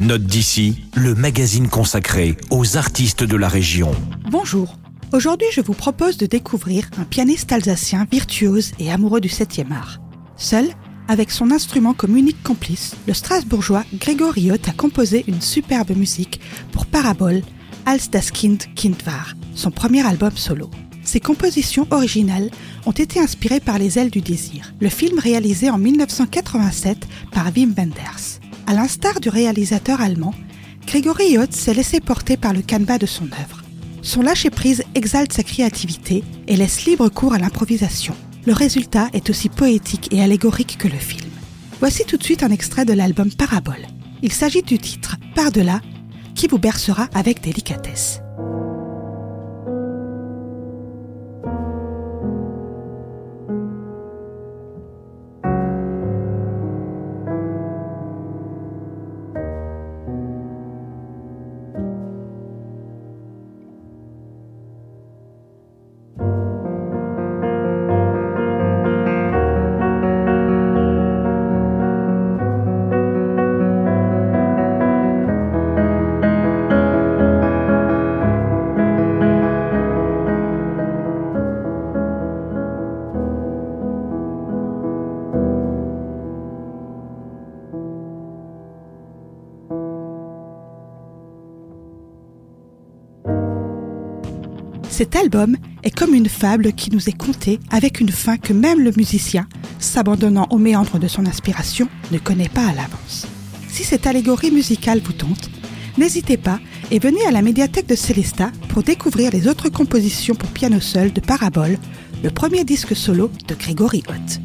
Note d'ici, le magazine consacré aux artistes de la région. Bonjour. Aujourd'hui, je vous propose de découvrir un pianiste alsacien virtuose et amoureux du 7e art. Seul, avec son instrument comme unique complice, le Strasbourgeois Grégory Hoth a composé une superbe musique pour Parabole, Als das Kind Kind war, son premier album solo. Ses compositions originales ont été inspirées par Les ailes du désir, le film réalisé en 1987 par Wim Wenders. À l'instar du réalisateur allemand, Grégory Hoth s'est laissé porter par le canevas de son œuvre. Son lâcher-prise exalte sa créativité et laisse libre cours à l'improvisation. Le résultat est aussi poétique et allégorique que le film. Voici tout de suite un extrait de l'album Parabole. Il s'agit du titre Par-delà, qui vous bercera avec délicatesse. Cet album est comme une fable qui nous est contée avec une fin que même le musicien, s'abandonnant aux méandres de son inspiration, ne connaît pas à l'avance. Si cette allégorie musicale vous tente, n'hésitez pas et venez à la médiathèque de Célesta pour découvrir les autres compositions pour piano seul de Parabole, le premier disque solo de Grégory Hoth.